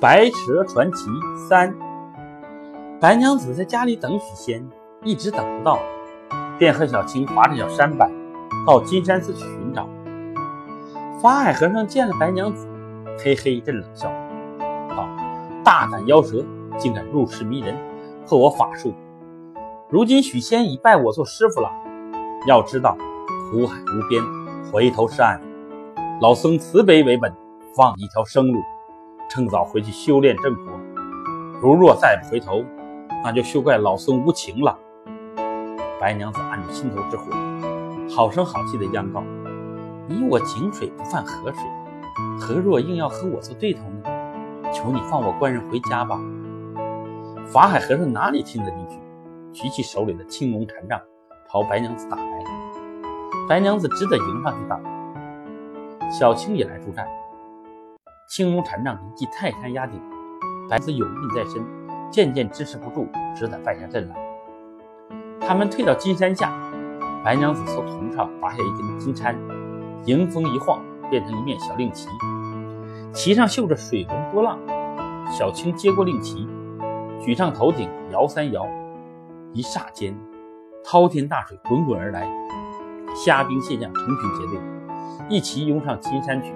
白蛇传奇三，白娘子在家里等许仙，一直等不到，便和小青划着小舢板到金山寺去寻找。法海和尚见了白娘子，嘿嘿一阵冷笑，道：“大胆妖蛇，竟敢入室迷人，破我法术！如今许仙已拜我做师傅了。要知道，苦海无边，回头是岸。老僧慈悲为本，放一条生路。”趁早回去修炼正果，如若再不回头，那就休怪老孙无情了。白娘子按着心头之火，好声好气地央告：“你我井水不犯河水，何若硬要和我做对头呢？求你放我官人回家吧。”法海和尚哪里听得进去，举起手里的青龙禅杖，朝白娘子打来。白娘子只得迎上去打。小青也来助战。青龙禅杖一记泰山压顶，白子有命在身，渐渐支持不住，只得败下阵来。他们退到金山下，白娘子从头上拔下一根金钗，迎风一晃，变成一面小令旗，旗上绣着水纹波浪。小青接过令旗，举上头顶，摇三摇，一霎间，滔天大水滚滚而来，虾兵蟹将成群结队，一齐涌上金山去。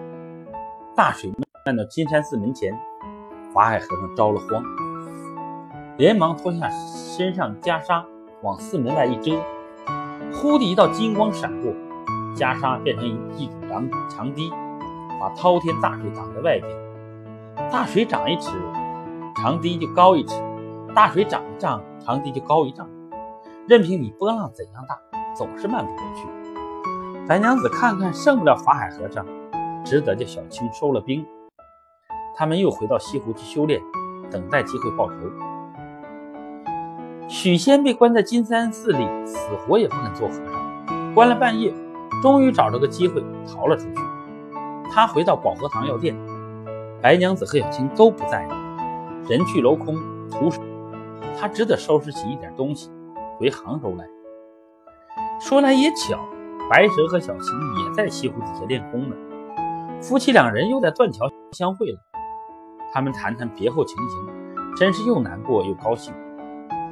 大水。看到金山寺门前，法海和尚着了慌，连忙脱下身上袈裟，往寺门外一遮。忽地一道金光闪过，袈裟变成一堵长长堤，把滔天大水挡在外边。大水涨一尺，长堤就高一尺；大水涨一丈，长堤就高一丈。任凭你波浪怎样大，总是漫不过去。白娘子看看胜不了法海和尚，只得叫小青收了兵。他们又回到西湖去修炼，等待机会报仇。许仙被关在金山寺里，死活也不肯做和尚。关了半夜，终于找着个机会逃了出去。他回到保和堂药店，白娘子和小青都不在，人去楼空，徒手，他只得收拾起一点东西回杭州来。说来也巧，白蛇和小青也在西湖底下练功呢。夫妻两人又在断桥相会了。他们谈谈别后情形，真是又难过又高兴。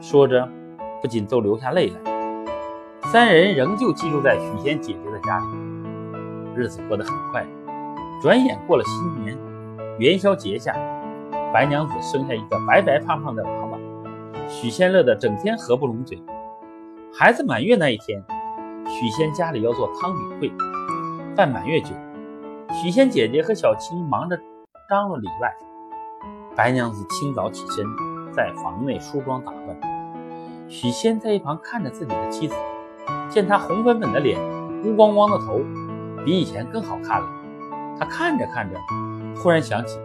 说着，不禁都流下泪来。三人仍旧寄住在许仙姐姐的家里，日子过得很快。转眼过了新年，元宵节下，白娘子生下一个白白胖胖的娃娃，许仙乐得整天合不拢嘴。孩子满月那一天，许仙家里要做汤饼会，办满月酒。许仙姐姐和小青忙着张罗里外。白娘子清早起身，在房内梳妆打扮。许仙在一旁看着自己的妻子，见她红粉粉的脸，乌光光的头，比以前更好看了。他看着看着，忽然想起，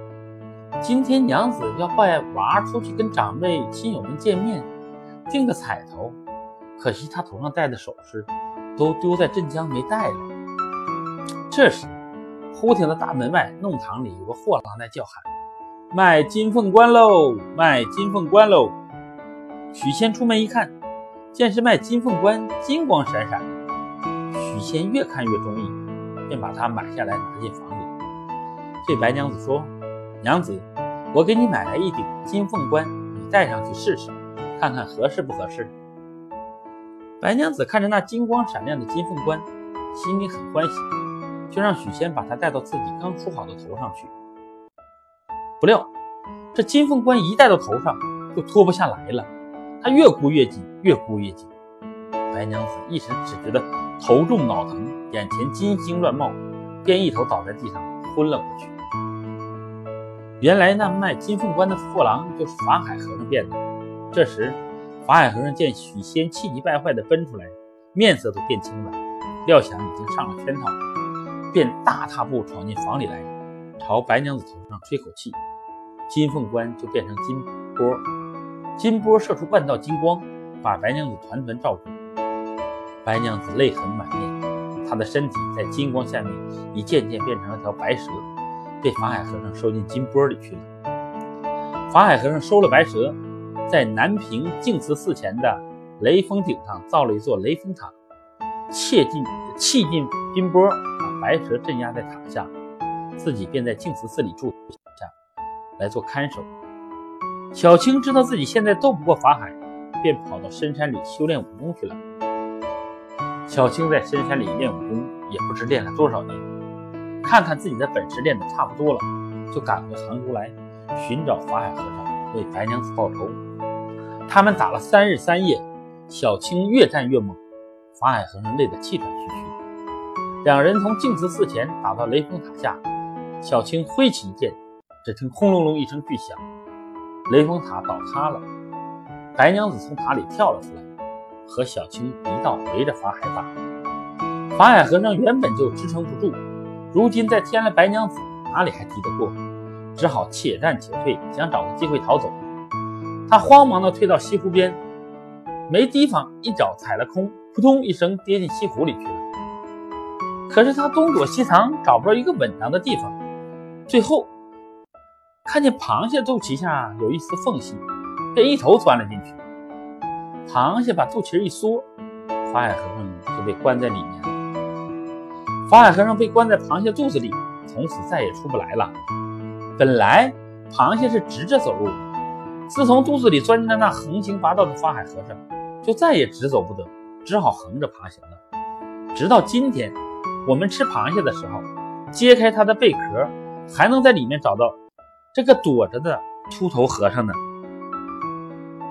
今天娘子要带娃出去跟长辈亲友们见面，定个彩头，可惜她头上戴的首饰都丢在镇江没带了。这时，忽听到大门外弄堂里有个货郎在叫喊。卖金凤冠喽！卖金凤冠喽！许仙出门一看，见是卖金凤冠，金光闪闪。许仙越看越中意，便把它买下来，拿进房里，对白娘子说：“娘子，我给你买来一顶金凤冠，你戴上去试试，看看合适不合适。”白娘子看着那金光闪亮的金凤冠，心里很欢喜，就让许仙把它戴到自己刚梳好的头上去。不料，这金凤冠一戴到头上就脱不下来了，他越箍越紧，越箍越紧。白娘子一时只觉得头重脑疼，眼前金星乱冒，便一头倒在地上昏了过去。原来那卖金凤冠的货郎就是法海和尚变的。这时，法海和尚见许仙气急败坏地奔出来，面色都变青了，料想已经上了圈套，便大踏步闯进房里来，朝白娘子头上吹口气。金凤冠就变成金波，金波射出半道金光，把白娘子团团罩住。白娘子泪痕满面，她的身体在金光下面已渐渐变成了条白蛇，被法海和尚收进金钵里去了。法海和尚收了白蛇，在南平净慈寺前的雷峰顶上造了一座雷峰塔，切进气进金钵，把白蛇镇压在塔下，自己便在净慈寺里住。来做看守。小青知道自己现在斗不过法海，便跑到深山里修炼武功去了。小青在深山里练武功，也不知练了多少年。看看自己的本事练得差不多了，就赶回杭州来寻找法海和尚为白娘子报仇。他们打了三日三夜，小青越战越猛，法海和尚累得气喘吁吁。两人从净慈寺前打到雷峰塔下，小青挥起剑，只听轰隆隆一声巨响，雷峰塔倒塌了。白娘子从塔里跳了出来，和小青一道围着法海打。法海和尚原本就支撑不住，如今再添了白娘子，哪里还敌得过？只好且战且退，想找个机会逃走。他慌忙地退到西湖边，没地方，一脚踩了空，扑通一声跌进西湖里去了。可是他东躲西藏，找不到一个稳当的地方，最后看见螃蟹肚脐下有一丝缝隙，便一头钻了进去。螃蟹把肚脐一缩，法海和尚就被关在里面了。法海和尚被关在螃蟹肚子里，从此再也出不来了。本来螃蟹是直着走路。自从肚子里钻进了那横行霸道的法海和尚，就再也直走不得，只好横着爬行了。直到今天，我们吃螃蟹的时候，揭开它的贝壳，还能在里面找到这个躲着的秃头和尚呢。